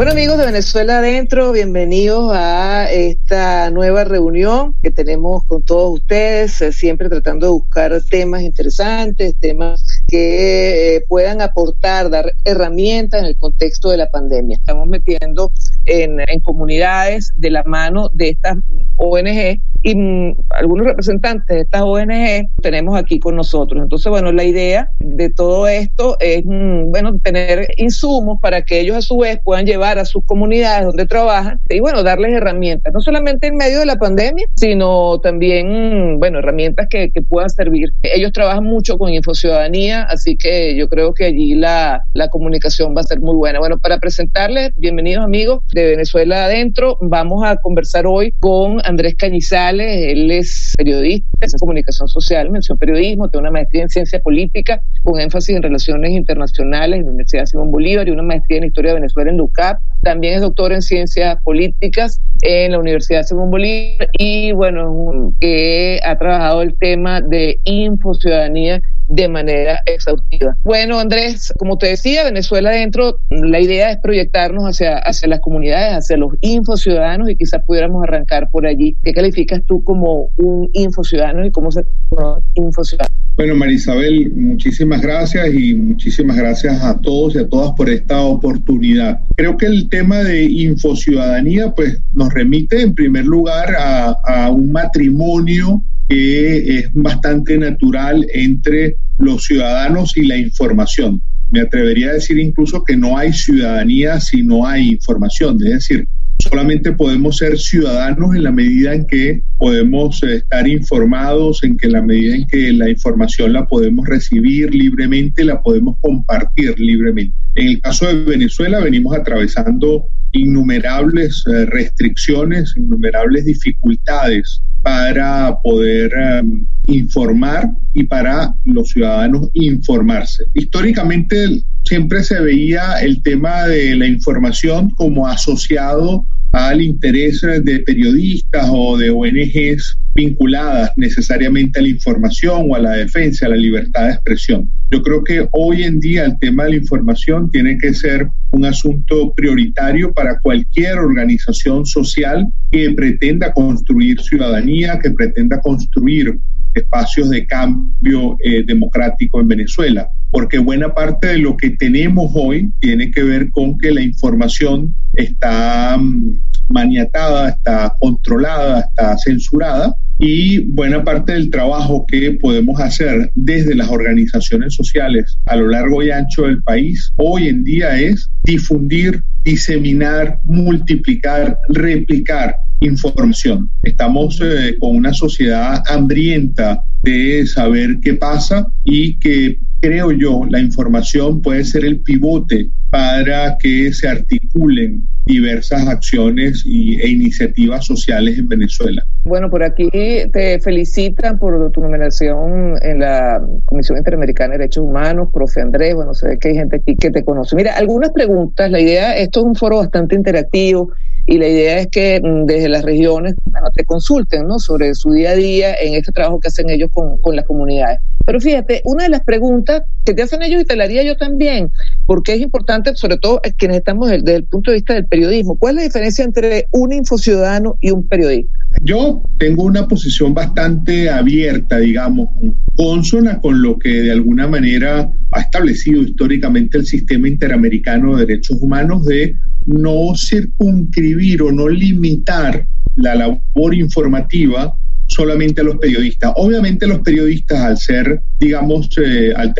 Bueno amigos de Venezuela Adentro, bienvenidos a esta nueva reunión que tenemos con todos ustedes, eh, siempre tratando de buscar temas interesantes, temas que eh, puedan aportar, dar herramientas en el contexto de la pandemia. Estamos metiendo en, comunidades de la mano de estas ONG y mm, algunos representantes de estas ONG tenemos aquí con nosotros. Entonces, bueno, la idea de todo esto es, mm, bueno, tener insumos para que ellos a su vez puedan llevar a sus comunidades donde trabajan y, bueno, darles herramientas, no solamente en medio de la pandemia, sino también, bueno, herramientas que, que puedan servir. Ellos trabajan mucho con Infociudadanía, así que yo creo que allí la, comunicación va a ser muy buena. Bueno, para presentarles, bienvenidos amigos de Venezuela Adentro, vamos a conversar hoy con Andrés Cañizales, él es periodista, es comunicación social, mención periodismo, tiene una maestría en ciencia política con énfasis en relaciones internacionales en la Universidad Simón Bolívar y una maestría en historia de Venezuela en LUCAP. También es doctor en ciencias políticas en la Universidad Simón Bolívar y bueno, que ha trabajado el tema de infociudadanía de manera exhaustiva. Bueno, Andrés, como te decía, Venezuela adentro, la idea es proyectarnos hacia, hacia las comunidades, hacia los infociudadanos y quizás pudiéramos arrancar por allí. ¿Qué calificas tú como un infociudadano y cómo se conoce infociudadano? Bueno, Marisabel, muchísimas gracias y muchísimas gracias a todos y a todas por esta oportunidad. Creo que el tema de infociudadanía pues nos remite en primer lugar a, a un matrimonio que es bastante natural entre los ciudadanos y la información. Me atrevería a decir incluso que no hay ciudadanía si no hay información, es decir, solamente podemos ser ciudadanos en la medida en que podemos estar informados, en que la medida en que la información la podemos recibir libremente, la podemos compartir libremente. En el caso de Venezuela venimos atravesando innumerables restricciones, innumerables dificultades para poder um, informar y para los ciudadanos informarse. Históricamente siempre se veía el tema de la información como asociado al interés de periodistas o de ONGs vinculadas necesariamente a la información o a la defensa, a la libertad de expresión. Yo creo que hoy en día el tema de la información tiene que ser un asunto prioritario para cualquier organización social que pretenda construir ciudadanía, que pretenda construir espacios de cambio eh, democrático en Venezuela, porque buena parte de lo que tenemos hoy tiene que ver con que la información está um, maniatada, está controlada, está censurada y buena parte del trabajo que podemos hacer desde las organizaciones sociales a lo largo y ancho del país hoy en día es difundir, diseminar, multiplicar, replicar información. Estamos eh, con una sociedad hambrienta de saber qué pasa y que creo yo la información puede ser el pivote para que se articulen diversas acciones y, e iniciativas sociales en Venezuela. Bueno, por aquí te felicitan por tu nominación en la Comisión Interamericana de Derechos Humanos, profe Andrés, bueno, sé que hay gente aquí que te conoce. Mira, algunas preguntas, la idea, esto es un foro bastante interactivo y la idea es que mm, desde las regiones te consulten ¿no? sobre su día a día en este trabajo que hacen ellos con, con las comunidades. Pero fíjate, una de las preguntas que te hacen ellos y te la haría yo también, porque es importante, sobre todo quienes estamos desde el punto de vista del periodismo, ¿cuál es la diferencia entre un infociudadano y un periodista? Yo tengo una posición bastante abierta, digamos, consona con lo que de alguna manera ha establecido históricamente el sistema interamericano de derechos humanos de no circunscribir o no limitar la labor informativa solamente a los periodistas. Obviamente los periodistas al ser, digamos, eh, al,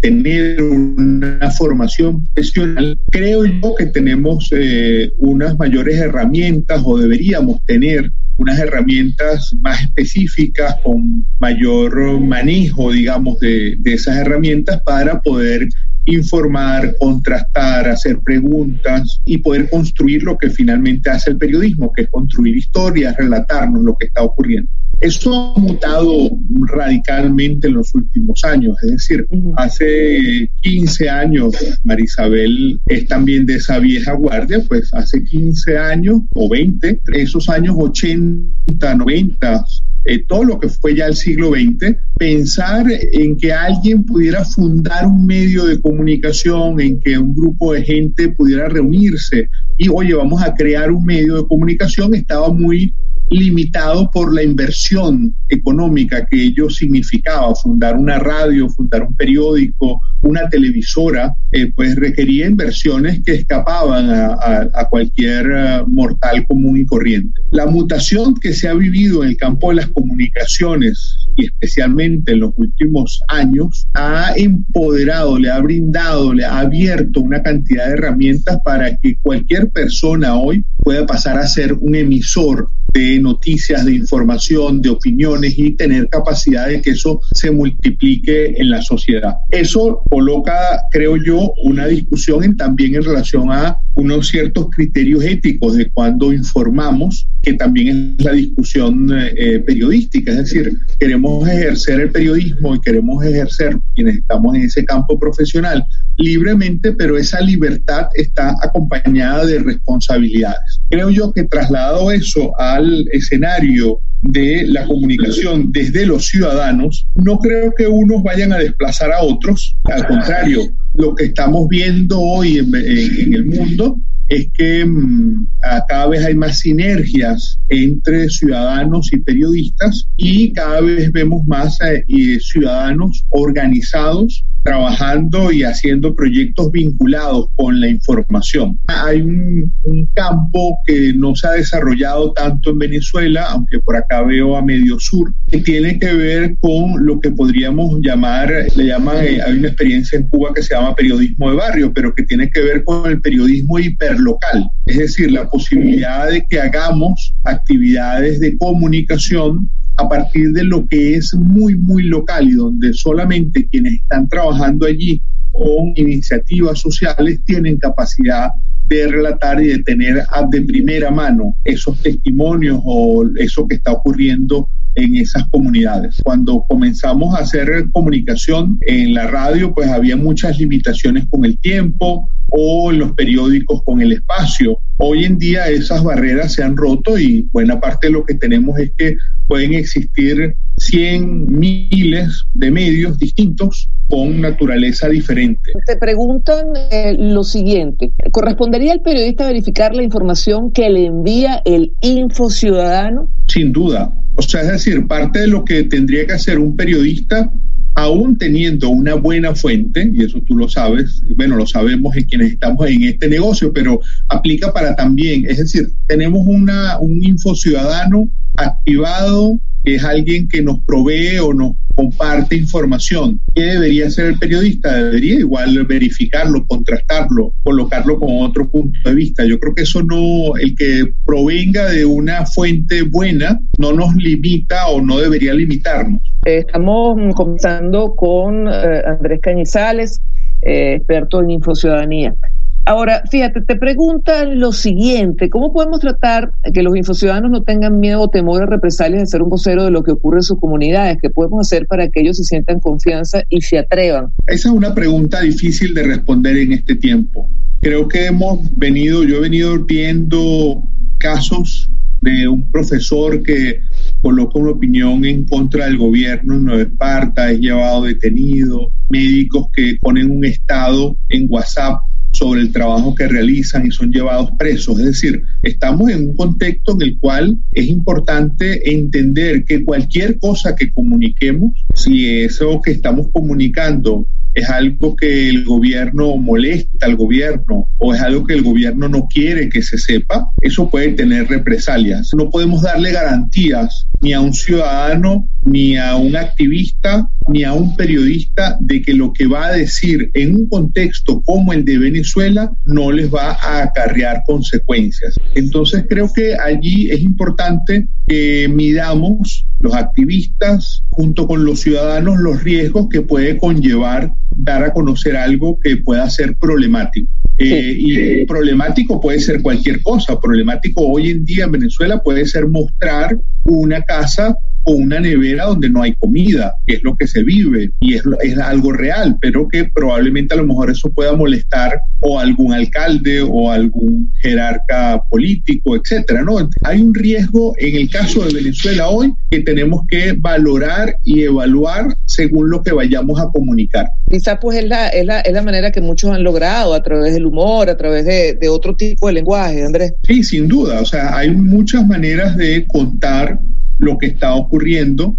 tener una formación profesional, creo yo que tenemos eh, unas mayores herramientas o deberíamos tener unas herramientas más específicas con mayor manejo, digamos, de, de esas herramientas para poder informar, contrastar, hacer preguntas y poder construir lo que finalmente hace el periodismo, que es construir historias, relatarnos lo que está ocurriendo. Eso ha mutado radicalmente en los últimos años, es decir, hace 15 años, Marisabel es también de esa vieja guardia, pues hace 15 años o 20, esos años 80, 90, eh, todo lo que fue ya el siglo XX, pensar en que alguien pudiera fundar un medio de comunicación, en que un grupo de gente pudiera reunirse y, oye, vamos a crear un medio de comunicación, estaba muy limitado por la inversión económica que ello significaba. Fundar una radio, fundar un periódico, una televisora, eh, pues requería inversiones que escapaban a, cualquier eh, mortal común y corriente. La mutación que se ha vivido en el campo de las comunicaciones y especialmente en los últimos años ha empoderado, le ha brindado, le ha abierto una cantidad de herramientas para que cualquier persona hoy pueda pasar a ser un emisor de noticias, de información, de opiniones y tener capacidad de que eso se multiplique en la sociedad. Eso coloca, creo yo, una discusión también en relación a unos ciertos criterios éticos de cuando informamos, que también es la discusión eh, periodística, es decir, queremos ejercer el periodismo y queremos ejercer quienes estamos en ese campo profesional libremente, pero esa libertad está acompañada de responsabilidades. Creo yo que trasladado eso al escenario de la comunicación desde los ciudadanos, no creo que unos vayan a desplazar a otros, al contrario, lo que estamos viendo hoy en, el mundo es que mm, cada vez hay más sinergias entre ciudadanos y periodistas y cada vez vemos más eh, ciudadanos organizados trabajando y haciendo proyectos vinculados con la información. Hay un, campo que no se ha desarrollado tanto en Venezuela, aunque por acá veo a Medio Sur, que tiene que ver con lo que podríamos llamar, le llaman, eh, hay una experiencia en Cuba que se llama periodismo de barrio, pero que tiene que ver con el periodismo hiperlocal, es decir, la posibilidad de que hagamos actividades de comunicación a partir de lo que es muy, muy local y donde solamente quienes están trabajando allí con iniciativas sociales tienen capacidad de relatar y de tener de primera mano esos testimonios o eso que está ocurriendo en esas comunidades. Cuando comenzamos a hacer comunicación en la radio, pues había muchas limitaciones con el tiempo o en los periódicos con el espacio. Hoy en día esas barreras se han roto y buena parte de lo que tenemos es que pueden existir cien miles de medios distintos con naturaleza diferente. Te preguntan eh, lo siguiente, ¿correspondería al periodista verificar la información que le envía el Info Ciudadano? Sin duda. O sea, es decir, parte de lo que tendría que hacer un periodista aún teniendo una buena fuente, y eso tú lo sabes, bueno, lo sabemos en quienes estamos en este negocio, pero aplica para también, es decir, tenemos una, un info ciudadano activado, que es alguien que nos provee o nos comparte información. ¿Qué debería hacer el periodista? Debería igual verificarlo, contrastarlo, colocarlo con otro punto de vista. Yo creo que eso no, el que provenga de una fuente buena, no nos limita o no debería limitarnos. Estamos comenzando con eh, Andrés Cañizales, eh, experto en infociudadanía. Ahora, fíjate, te preguntan lo siguiente, ¿cómo podemos tratar que los infociudadanos no tengan miedo o temor a represalias de ser un vocero de lo que ocurre en sus comunidades? ¿Qué podemos hacer para que ellos se sientan confianza y se atrevan? Esa es una pregunta difícil de responder en este tiempo. Creo que hemos venido, yo he venido viendo casos de un profesor que coloca una opinión en contra del gobierno en Nueva Esparta, es llevado detenido, médicos que ponen un estado en WhatsApp sobre el trabajo que realizan y son llevados presos. Es decir, estamos en un contexto en el cual es importante entender que cualquier cosa que comuniquemos, si eso que estamos comunicando es algo que el gobierno molesta al gobierno o es algo que el gobierno no quiere que se sepa, eso puede tener represalias. No podemos darle garantías ni a un ciudadano, ni a un activista, ni a un periodista de que lo que va a decir en un contexto como el de Venezuela no les va a acarrear consecuencias. Entonces creo que allí es importante que midamos los activistas junto con los ciudadanos los riesgos que puede conllevar dar a conocer algo que pueda ser problemático. Eh, y problemático puede ser cualquier cosa. Problemático hoy en día en Venezuela puede ser mostrar una casa o una nevera donde no hay comida, que es lo que se vive y es, es algo real, pero que probablemente a lo mejor eso pueda molestar o algún alcalde o algún jerarca político, etcétera, ¿no? Hay un riesgo en el caso de Venezuela hoy que tenemos que valorar y evaluar según lo que vayamos a comunicar. Quizá pues es la, es la, es la manera que muchos han logrado a través del humor, a través de, de otro tipo de lenguaje, Andrés. Sí, sin duda, o sea, hay muchas maneras de contar lo que está ocurriendo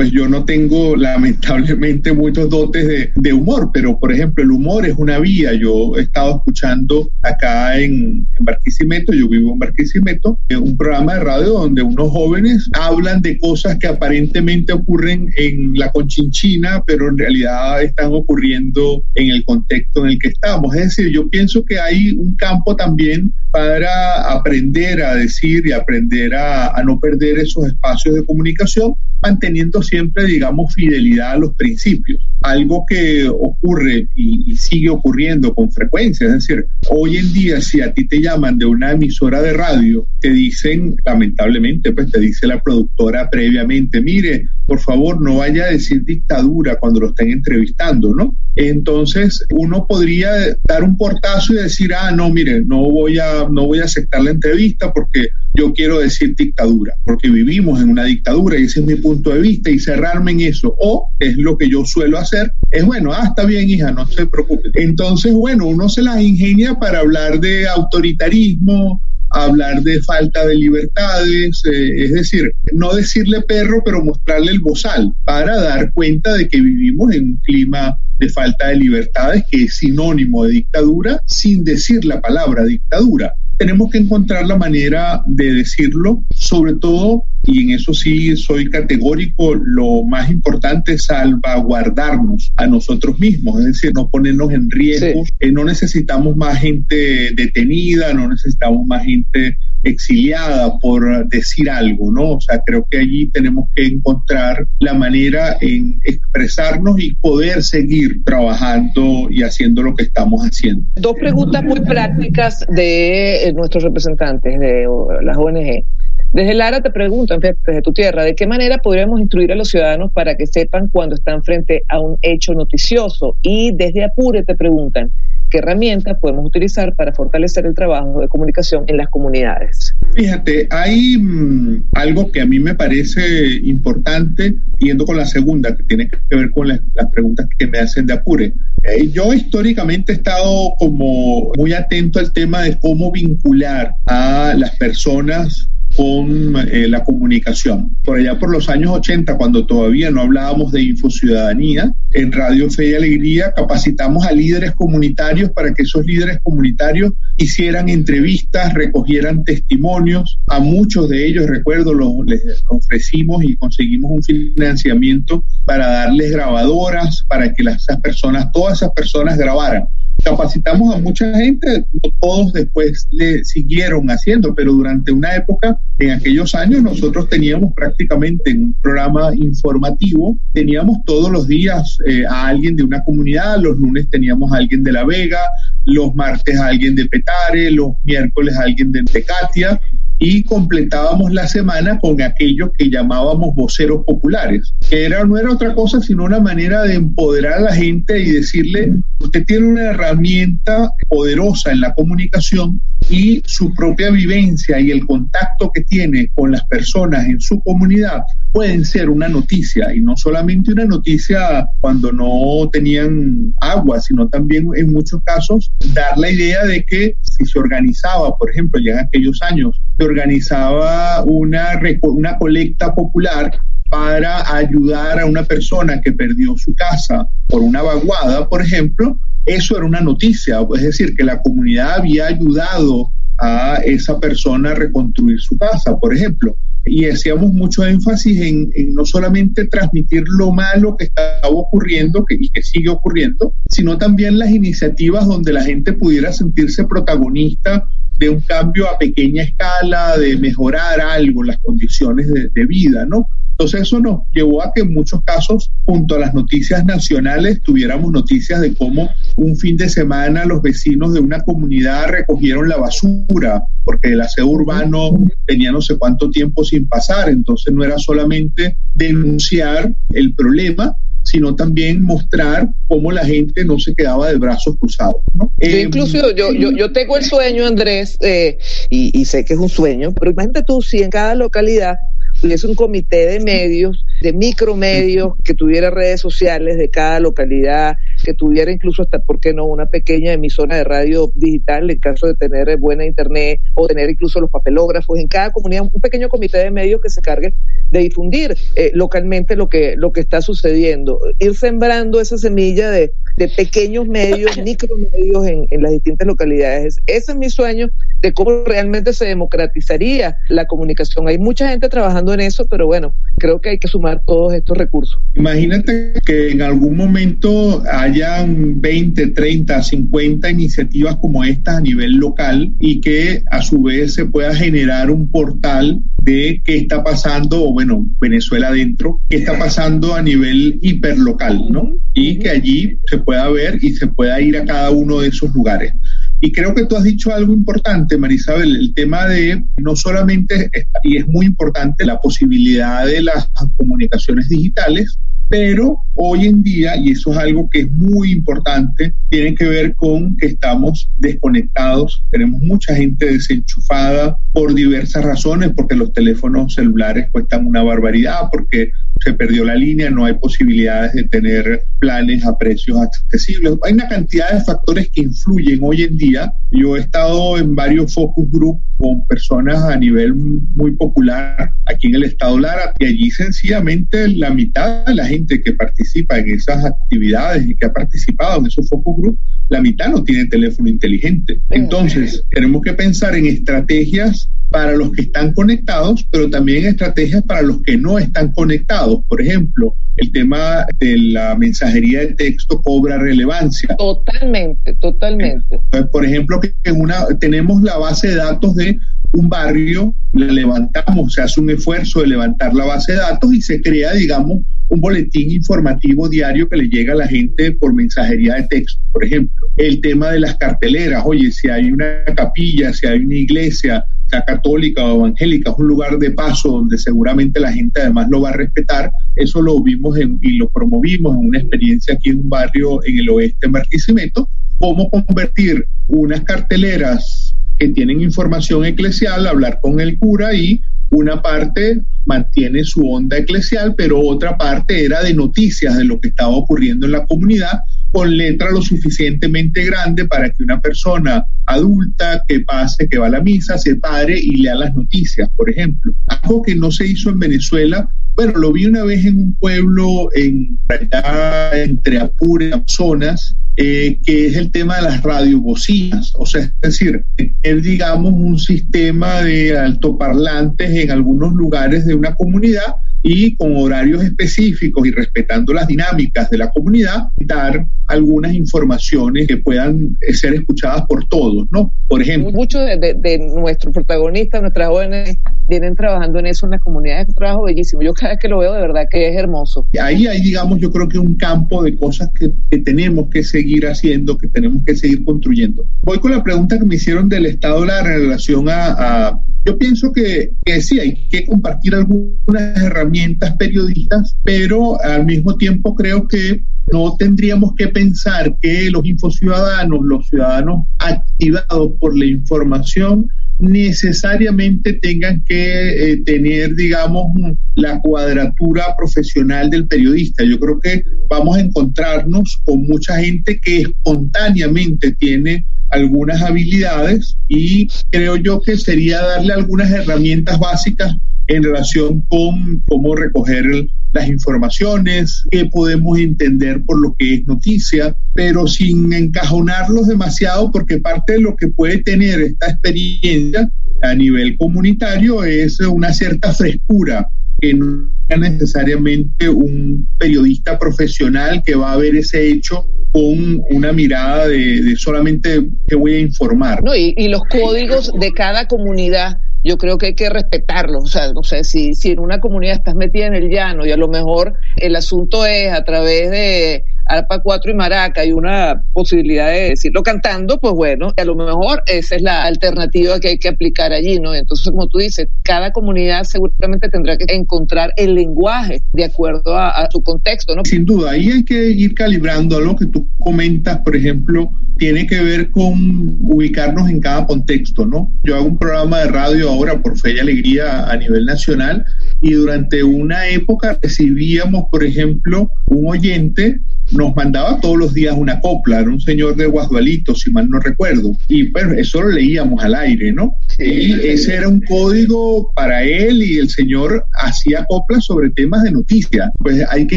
pues yo no tengo lamentablemente muchos dotes de, de, humor, pero por ejemplo el humor es una vía. Yo he estado escuchando acá en, en Barquisimeto, yo vivo en Barquisimeto, eh, un programa de radio donde unos jóvenes hablan de cosas que aparentemente ocurren en la Conchinchina, pero en realidad están ocurriendo en el contexto en el que estamos. Es decir, yo pienso que hay un campo también para aprender a decir y aprender a, a no perder esos espacios de comunicación, manteniendo siempre, digamos, fidelidad a los principios. Algo que ocurre y, y, sigue ocurriendo con frecuencia. Es decir, hoy en día, si a ti te llaman de una emisora de radio, te dicen, lamentablemente, pues te dice la productora previamente, mire, por favor, no vaya a decir dictadura cuando lo estén entrevistando, ¿no? Entonces, uno podría dar un portazo y decir, ah, no, mire, no voy a, no voy a aceptar la entrevista porque yo quiero decir dictadura, porque vivimos en una dictadura y ese es mi punto de vista y cerrarme en eso. O es lo que yo suelo hacer, es bueno, ah, está bien, hija, no se preocupe. Entonces, bueno, uno se las ingenia para hablar de autoritarismo, hablar de falta de libertades, eh, es decir, no decirle perro, pero mostrarle el bozal para dar cuenta de que vivimos en un clima de falta de libertades que es sinónimo de dictadura sin decir la palabra dictadura. Tenemos que encontrar la manera de decirlo, sobre todo, y en eso sí soy categórico, lo más importante es salvaguardarnos a nosotros mismos, es decir, no ponernos en riesgo. Sí. Eh, no necesitamos más gente detenida, no necesitamos más gente exiliada por decir algo, ¿no? O sea, creo que allí tenemos que encontrar la manera en expresarnos y poder seguir trabajando y haciendo lo que estamos haciendo. Dos preguntas muy prácticas de nuestros representantes de las ONG. Desde Lara te preguntan, desde tu tierra, ¿de qué manera podríamos instruir a los ciudadanos para que sepan cuando están frente a un hecho noticioso? Y desde Apure te preguntan, ¿qué herramientas podemos utilizar para fortalecer el trabajo de comunicación en las comunidades? Fíjate, hay mmm, algo que a mí me parece importante, yendo con la segunda, que tiene que ver con las, las preguntas que me hacen de Apure. Eh, yo históricamente he estado como muy atento al tema de cómo vincular a las personas con eh, la comunicación. Por allá por los años 80, cuando todavía no hablábamos de infociudadanía, en Radio Fe y Alegría capacitamos a líderes comunitarios para que esos líderes comunitarios hicieran entrevistas, recogieran testimonios. A muchos de ellos, recuerdo, los, les ofrecimos y conseguimos un financiamiento para darles grabadoras, para que las, personas, todas esas personas grabaran capacitamos a mucha gente, todos después le siguieron haciendo, pero durante una época, en aquellos años, nosotros teníamos prácticamente en un programa informativo, teníamos todos los días eh, a alguien de una comunidad, los lunes teníamos a alguien de La Vega, los martes alguien de Petare, los miércoles alguien de Tecatia, y completábamos la semana con aquellos que llamábamos voceros populares, que era, no era otra cosa sino una manera de empoderar a la gente y decirle, usted tiene una herramienta poderosa en la comunicación y su propia vivencia y el contacto que tiene con las personas en su comunidad pueden ser una noticia. Y no solamente una noticia cuando no tenían agua, sino también en muchos casos dar la idea de que si se organizaba, por ejemplo, ya en aquellos años, se organizaba una, una colecta popular para ayudar a una persona que perdió su casa por una vaguada, por ejemplo, eso era una noticia, es decir, que la comunidad había ayudado a esa persona a reconstruir su casa, por ejemplo. Y hacíamos mucho énfasis en, en, no solamente transmitir lo malo que estaba ocurriendo y que sigue ocurriendo, sino también las iniciativas donde la gente pudiera sentirse protagonista de un cambio a pequeña escala, de mejorar algo, las condiciones de, vida, ¿no? Entonces eso nos llevó a que en muchos casos, junto a las noticias nacionales, tuviéramos noticias de cómo un fin de semana los vecinos de una comunidad recogieron la basura porque el aseo urbano tenía no sé cuánto tiempo sin pasar. Entonces no era solamente denunciar el problema, sino también mostrar cómo la gente no se quedaba de brazos cruzados. ¿no? Yo incluso yo, yo, yo tengo el sueño, Andrés, eh, y, y sé que es un sueño, pero imagínate tú si en cada localidad hubiese un comité de medios, de micromedios, que tuviera redes sociales de cada localidad, que tuviera incluso hasta, ¿por qué no?, una pequeña emisora de radio digital en caso de tener buena internet o tener incluso los papelógrafos. En cada comunidad, un pequeño comité de medios que se cargue de difundir eh, localmente lo que, lo que está sucediendo, ir sembrando esa semilla de, de pequeños medios, micromedios en, en las distintas localidades. Ese es mi sueño de cómo realmente se democratizaría la comunicación. Hay mucha gente trabajando en eso, pero bueno, creo que hay que sumar todos estos recursos. Imagínate que en algún momento hayan 20, 30, 50 iniciativas como estas a nivel local y que a su vez se pueda generar un portal de qué está pasando, o bueno, Venezuela adentro, qué está pasando a nivel hiperlocal, ¿no? Y que allí se pueda ver y se pueda ir a cada uno de esos lugares. Y creo que tú has dicho algo importante, Marisabel, el tema de no solamente, y es muy importante, la posibilidad de las comunicaciones digitales, pero hoy en día, y eso es algo que es muy importante, tiene que ver con que estamos desconectados, tenemos mucha gente desenchufada por diversas razones, porque los teléfonos celulares cuestan una barbaridad, porque se perdió la línea, no hay posibilidades de tener planes a precios accesibles. Hay una cantidad de factores que influyen hoy en día. Yo he estado en varios focus group con personas a nivel muy popular aquí en el estado Lara y allí sencillamente la mitad de la gente que participa en esas actividades y que ha participado en esos focus group, la mitad no tiene teléfono inteligente. Entonces, tenemos que pensar en estrategias para los que están conectados, pero también estrategias para los que no están conectados. Por ejemplo, el tema de la mensajería de texto cobra relevancia. Totalmente, totalmente. Por ejemplo, que en una tenemos la base de datos de un barrio, la levantamos, se hace un esfuerzo de levantar la base de datos y se crea, digamos, un boletín informativo diario que le llega a la gente por mensajería de texto, por ejemplo. El tema de las carteleras, oye, si hay una capilla, si hay una iglesia, sea católica o evangélica, es un lugar de paso donde seguramente la gente además lo va a respetar. Eso lo vimos y lo promovimos en una experiencia aquí en un barrio en el oeste en Barquisimeto, cómo convertir unas carteleras que tienen información eclesial, hablar con el cura y una parte mantiene su onda eclesial, pero otra parte era de noticias de lo que estaba ocurriendo en la comunidad con letra lo suficientemente grande para que una persona adulta que pase, que va a la misa, se pare y lea las noticias, por ejemplo. Algo que no se hizo en Venezuela, bueno, lo vi una vez en un pueblo en allá entre Apure y Amazonas, eh, que es el tema de las radiobocinas, o sea, es decir, tener, digamos, un sistema de altoparlantes en algunos lugares de una comunidad y con horarios específicos y respetando las dinámicas de la comunidad, dar algunas informaciones que puedan ser escuchadas por todos, ¿no? Por ejemplo. Muchos de, de, de, nuestros protagonistas, nuestras jóvenes, vienen trabajando en eso en las comunidades, es un trabajo bellísimo. Yo cada vez que lo veo, de verdad que es hermoso. Ahí hay, digamos, yo creo que un campo de cosas que, que tenemos que seguir haciendo, que tenemos que seguir construyendo. Voy con la pregunta que me hicieron del Estado la relación a, a yo pienso que, que, sí, hay que compartir algunas herramientas periodistas, pero al mismo tiempo creo que no tendríamos que pensar que los infociudadanos, los ciudadanos activados por la información, necesariamente tengan que eh, tener, digamos, la cuadratura profesional del periodista. Yo creo que vamos a encontrarnos con mucha gente que espontáneamente tiene algunas habilidades y creo yo que sería darle algunas herramientas básicas en relación con cómo recoger las informaciones, qué podemos entender por lo que es noticia, pero sin encajonarlos demasiado, porque parte de lo que puede tener esta experiencia a nivel comunitario es una cierta frescura que no es necesariamente un periodista profesional que va a ver ese hecho con una mirada de, solamente que voy a informar. No, y, y los códigos de cada comunidad yo creo que hay que respetarlos. O sea, no sé, si, si en una comunidad estás metida en el llano y a lo mejor el asunto es a través de arpa 4 y maraca y una posibilidad de decirlo cantando, pues bueno, a lo mejor esa es la alternativa que hay que aplicar allí, ¿no? Entonces, como tú dices, cada comunidad seguramente tendrá que encontrar el lenguaje de acuerdo a, su contexto, ¿no? Sin duda, ahí hay que ir calibrando a lo que tú comentas, por ejemplo, tiene que ver con ubicarnos en cada contexto, ¿no? Yo hago un programa de radio ahora por Fe y Alegría a nivel nacional y durante una época recibíamos, por ejemplo, un oyente nos mandaba todos los días una copla, era un señor de Guasdualito, si mal no recuerdo, y pues eso lo leíamos al aire, ¿no? Y ese era un código para él y el señor hacía coplas sobre temas de noticias. Pues hay que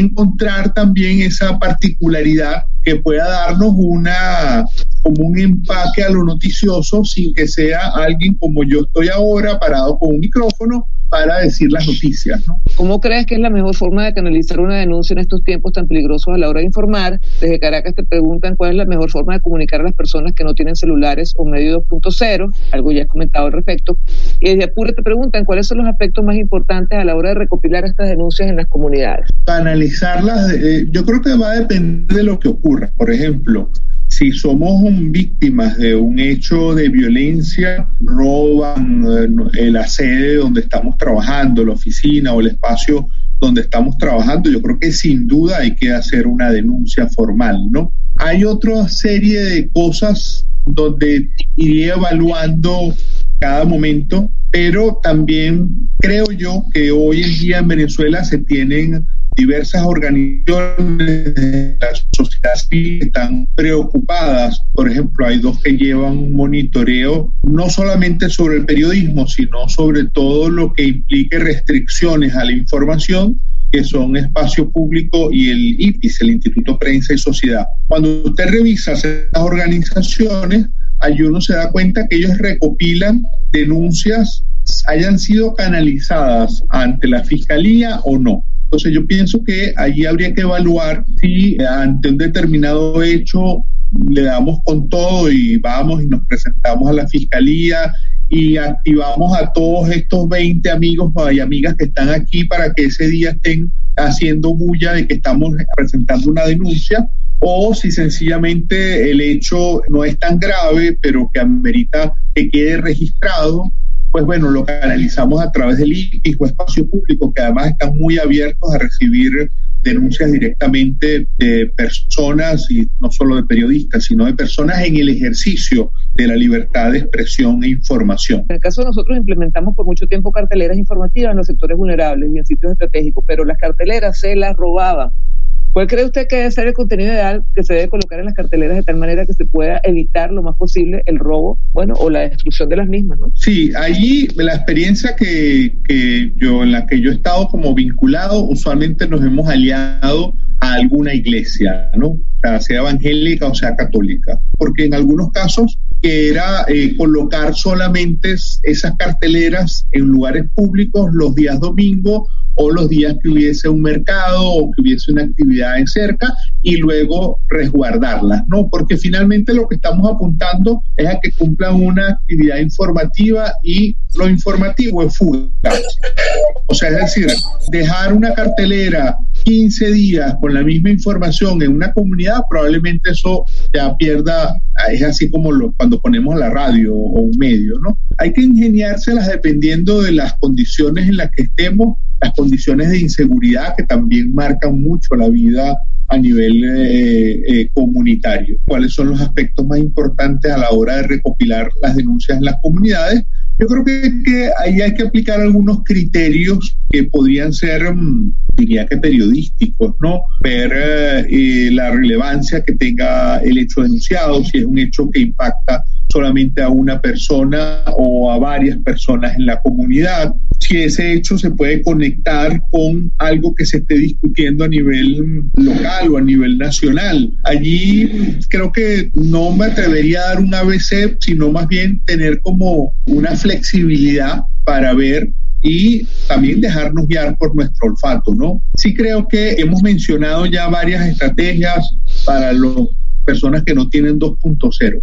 encontrar también esa particularidad que pueda darnos una como un empaque a lo noticioso sin que sea alguien como yo estoy ahora parado con un micrófono para decir las noticias. ¿no? ¿Cómo crees que es la mejor forma de canalizar una denuncia en estos tiempos tan peligrosos a la hora de informar? Desde Caracas te preguntan cuál es la mejor forma de comunicar a las personas que no tienen celulares o medio 2.0, algo ya has comentado al respecto. Y desde Apure te preguntan cuáles son los aspectos más importantes a la hora de recopilar estas denuncias en las comunidades. Canalizarlas, eh, yo creo que va a depender de lo que ocurra. Por ejemplo, si somos víctimas de un hecho de violencia, roban eh, la sede donde estamos trabajando, la oficina o el espacio donde estamos trabajando, yo creo que sin duda hay que hacer una denuncia formal, ¿no? Hay otra serie de cosas donde iría evaluando cada momento, pero también creo yo que hoy en día en Venezuela se tienen diversas organizaciones de la sociedad civil están preocupadas. Por ejemplo, hay dos que llevan un monitoreo no solamente sobre el periodismo, sino sobre todo lo que implique restricciones a la información que son Espacio Público y el IPIS, el Instituto Prensa y Sociedad. Cuando usted revisa esas organizaciones, ahí uno se da cuenta que ellos recopilan denuncias hayan sido canalizadas ante la Fiscalía o no. Entonces yo pienso que allí habría que evaluar si ante un determinado hecho le damos con todo y vamos y nos presentamos a la fiscalía y activamos a todos estos 20 amigos y amigas que están aquí para que ese día estén haciendo bulla de que estamos presentando una denuncia o si sencillamente el hecho no es tan grave pero que amerita que quede registrado pues bueno, lo canalizamos a través del IPIS o espacio público, que además están muy abiertos a recibir denuncias directamente de personas, y no solo de periodistas, sino de personas en el ejercicio de la libertad de expresión e información. En el caso de nosotros implementamos por mucho tiempo carteleras informativas en los sectores vulnerables y en sitios estratégicos, pero las carteleras se las robaban ¿Cuál cree usted que debe ser el contenido ideal que se debe colocar en las carteleras de tal manera que se pueda evitar lo más posible el robo, bueno, o la destrucción de las mismas, ¿no? Sí, allí la experiencia que, que yo, en la que yo he estado como vinculado, usualmente nos hemos aliado a alguna iglesia, ¿no? sea, evangélica o sea católica, porque en algunos casos era eh, colocar solamente esas carteleras en lugares públicos los días domingo o los días que hubiese un mercado o que hubiese una actividad en cerca y luego resguardarlas, ¿no? Porque finalmente lo que estamos apuntando es a que cumplan una actividad informativa y lo informativo es fugaz. O sea, es decir, dejar una cartelera 15 días con la misma información en una comunidad, probablemente eso ya pierda, es así como cuando ponemos la radio o un medio, ¿no? Hay que ingeniárselas dependiendo de las condiciones en las que estemos las condiciones de inseguridad que también marcan mucho la vida a nivel eh, eh, comunitario. ¿Cuáles son los aspectos más importantes a la hora de recopilar las denuncias en las comunidades? Yo creo que, ahí hay que aplicar algunos criterios que podrían ser, mm, diría que periodísticos, ¿no? Ver eh, la relevancia que tenga el hecho denunciado, si es un hecho que impacta solamente a una persona o a varias personas en la comunidad, si ese hecho se puede conectar con algo que se esté discutiendo a nivel local o a nivel nacional. Allí creo que no me atrevería a dar un ABC, sino más bien tener como una flexibilidad para ver y también dejarnos guiar por nuestro olfato, ¿no? Sí creo que hemos mencionado ya varias estrategias para las personas que no tienen 2.0.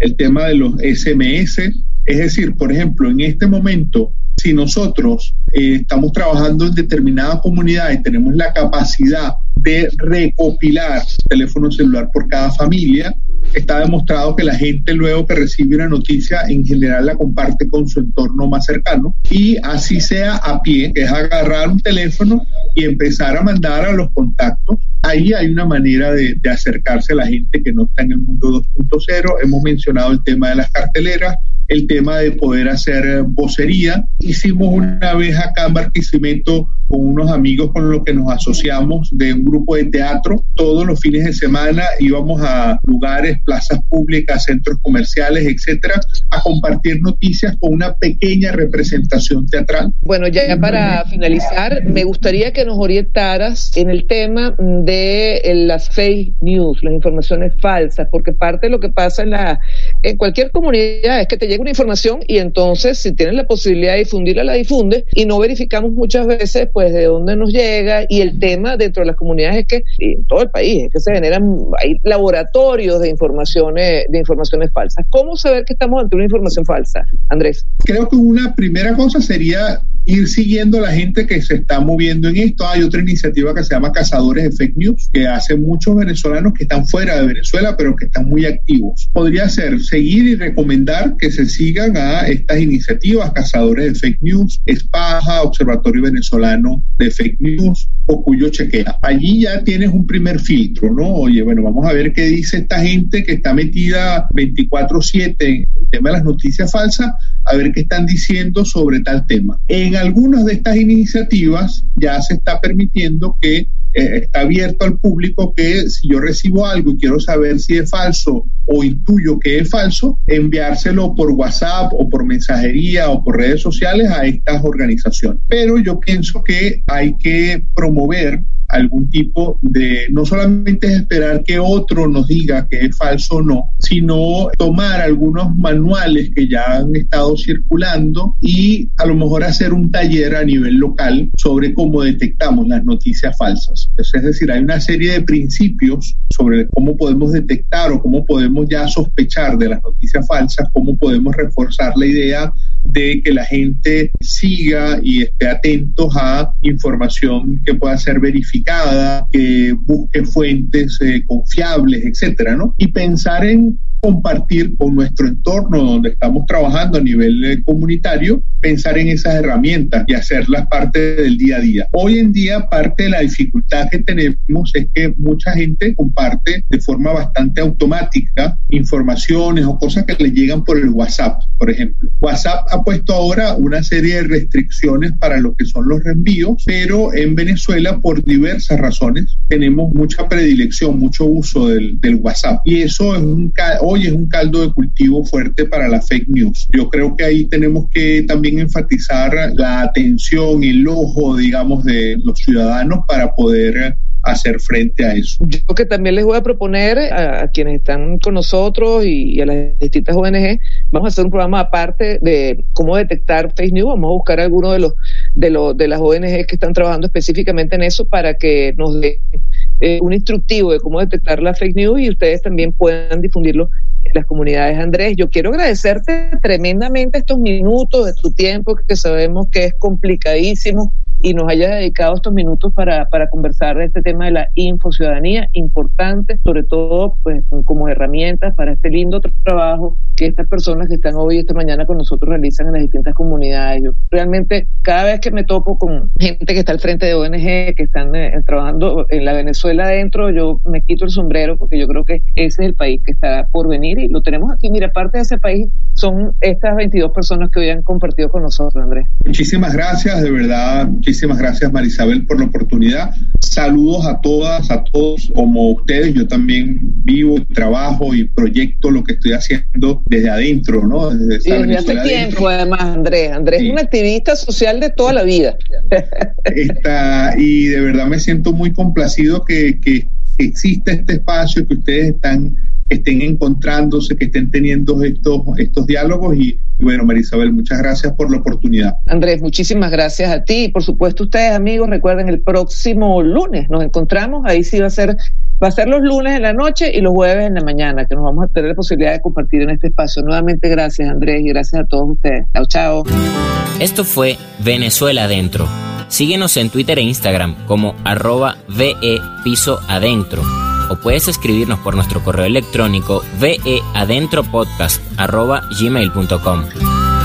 El tema de los SMS, es decir, por ejemplo, en este momento, si nosotros eh, estamos trabajando en determinada comunidad y tenemos la capacidad de recopilar teléfono celular por cada familia, está demostrado que la gente luego que recibe una noticia en general la comparte con su entorno más cercano y así sea a pie, que es agarrar un teléfono y empezar a mandar a los contactos. Ahí hay una manera de, acercarse a la gente que no está en el mundo 2.0. Hemos mencionado el tema de las carteleras, el tema de poder hacer vocería. Hicimos una vez acá en Barquisimeto con unos amigos con los que nos asociamos de un grupo de teatro. Todos los fines de semana íbamos a lugares, plazas públicas, centros comerciales, etcétera, a compartir noticias con una pequeña representación teatral. Bueno, ya para finalizar, me gustaría que nos orientaras en el tema de las fake news, las informaciones falsas, porque parte de lo que pasa en la en cualquier comunidad es que te llega una información y entonces si tienes la posibilidad de difundirla, la difundes y no verificamos muchas veces pues de dónde nos llega y el tema dentro de las comunidades es que en todo el país es que se generan hay laboratorios de informaciones de informaciones falsas. ¿Cómo saber que estamos ante una información falsa, Andrés? Creo que una primera cosa sería ir siguiendo a la gente que se está moviendo en esto. Hay otra iniciativa que se llama Cazadores de Fake News, que hace muchos venezolanos que están fuera de Venezuela, pero que están muy activos. Podría ser seguir y recomendar que se sigan a estas iniciativas, Cazadores de Fake News, Espaja, Observatorio Venezolano de Fake News, o cuyo chequea. Allí ya tienes un primer filtro, ¿no? Oye, bueno, vamos a ver qué dice esta gente que está metida 24/7 en el tema de las noticias falsas, a ver qué están diciendo sobre tal tema. En algunas de estas iniciativas ya se está permitiendo que eh, está abierto al público que si yo recibo algo y quiero saber si es falso o intuyo que es falso, enviárselo por WhatsApp o por mensajería o por redes sociales a estas organizaciones. Pero yo pienso que hay que promover algún tipo de, no solamente es esperar que otro nos diga que es falso o no, sino tomar algunos manuales que ya han estado circulando y a lo mejor hacer un taller a nivel local sobre cómo detectamos las noticias falsas. Es decir, hay una serie de principios sobre cómo podemos detectar o cómo podemos ya sospechar de las noticias falsas, cómo podemos reforzar la idea de que la gente siga y esté atentos a información que pueda ser verificada, que busque fuentes eh, confiables, etcétera, ¿no? Y pensar en compartir con nuestro entorno donde estamos trabajando a nivel eh, comunitario, pensar en esas herramientas y hacerlas parte del día a día. Hoy en día parte de la dificultad que tenemos es que mucha gente comparte de forma bastante automática informaciones o cosas que le llegan por el WhatsApp, por ejemplo. WhatsApp ha puesto ahora una serie de restricciones para lo que son los reenvíos, pero en Venezuela por diversas razones tenemos mucha predilección, mucho uso del, del WhatsApp y eso es un hoy es un caldo de cultivo fuerte para la fake news. Yo creo que ahí tenemos que también enfatizar la atención, el ojo, digamos, de los ciudadanos para poder hacer frente a eso. Yo que también les voy a proponer a, quienes están con nosotros y, a las distintas ONG, vamos a hacer un programa aparte de cómo detectar fake news, vamos a buscar algunos de los de los de las ONG que están trabajando específicamente en eso para que nos den eh, un instructivo de cómo detectar la fake news y ustedes también puedan difundirlo en las comunidades. Andrés, yo quiero agradecerte tremendamente estos minutos de tu tiempo, que sabemos que es complicadísimo y nos hayas dedicado estos minutos para, para conversar de este tema de la infociudadanía, importante, sobre todo pues como herramientas para este lindo trabajo que estas personas que están hoy, esta mañana con nosotros realizan en las distintas comunidades. Yo realmente cada vez que me topo con gente que está al frente de ONG, que están eh, trabajando en la Venezuela adentro, yo me quito el sombrero porque yo creo que ese es el país que está por venir y lo tenemos aquí. Mira, parte de ese país son estas 22 personas que hoy han compartido con nosotros, Andrés. Muchísimas gracias, de verdad, muchísimas gracias Marisabel por la oportunidad. Saludos a todas, a todos como ustedes. Yo también vivo, trabajo y proyecto lo que estoy haciendo desde adentro, ¿no? Desde, desde hace tiempo, además, Andrés. Andrés es un activista social de toda la vida. Está, y de verdad me siento muy complacido que, que exista este espacio, que ustedes están estén encontrándose, que estén teniendo estos, estos diálogos y, y bueno, Marisabel, muchas gracias por la oportunidad. Andrés, muchísimas gracias a ti y por supuesto ustedes amigos, recuerden el próximo lunes nos encontramos, ahí sí va a ser va a ser los lunes en la noche y los jueves en la mañana, que nos vamos a tener la posibilidad de compartir en este espacio. Nuevamente gracias Andrés y gracias a todos ustedes. Chao, chao. Esto fue Venezuela Adentro. Síguenos en Twitter e Instagram como arroba VE Piso Adentro o puedes escribirnos por nuestro correo electrónico veadentropodcast arroba gmail.com.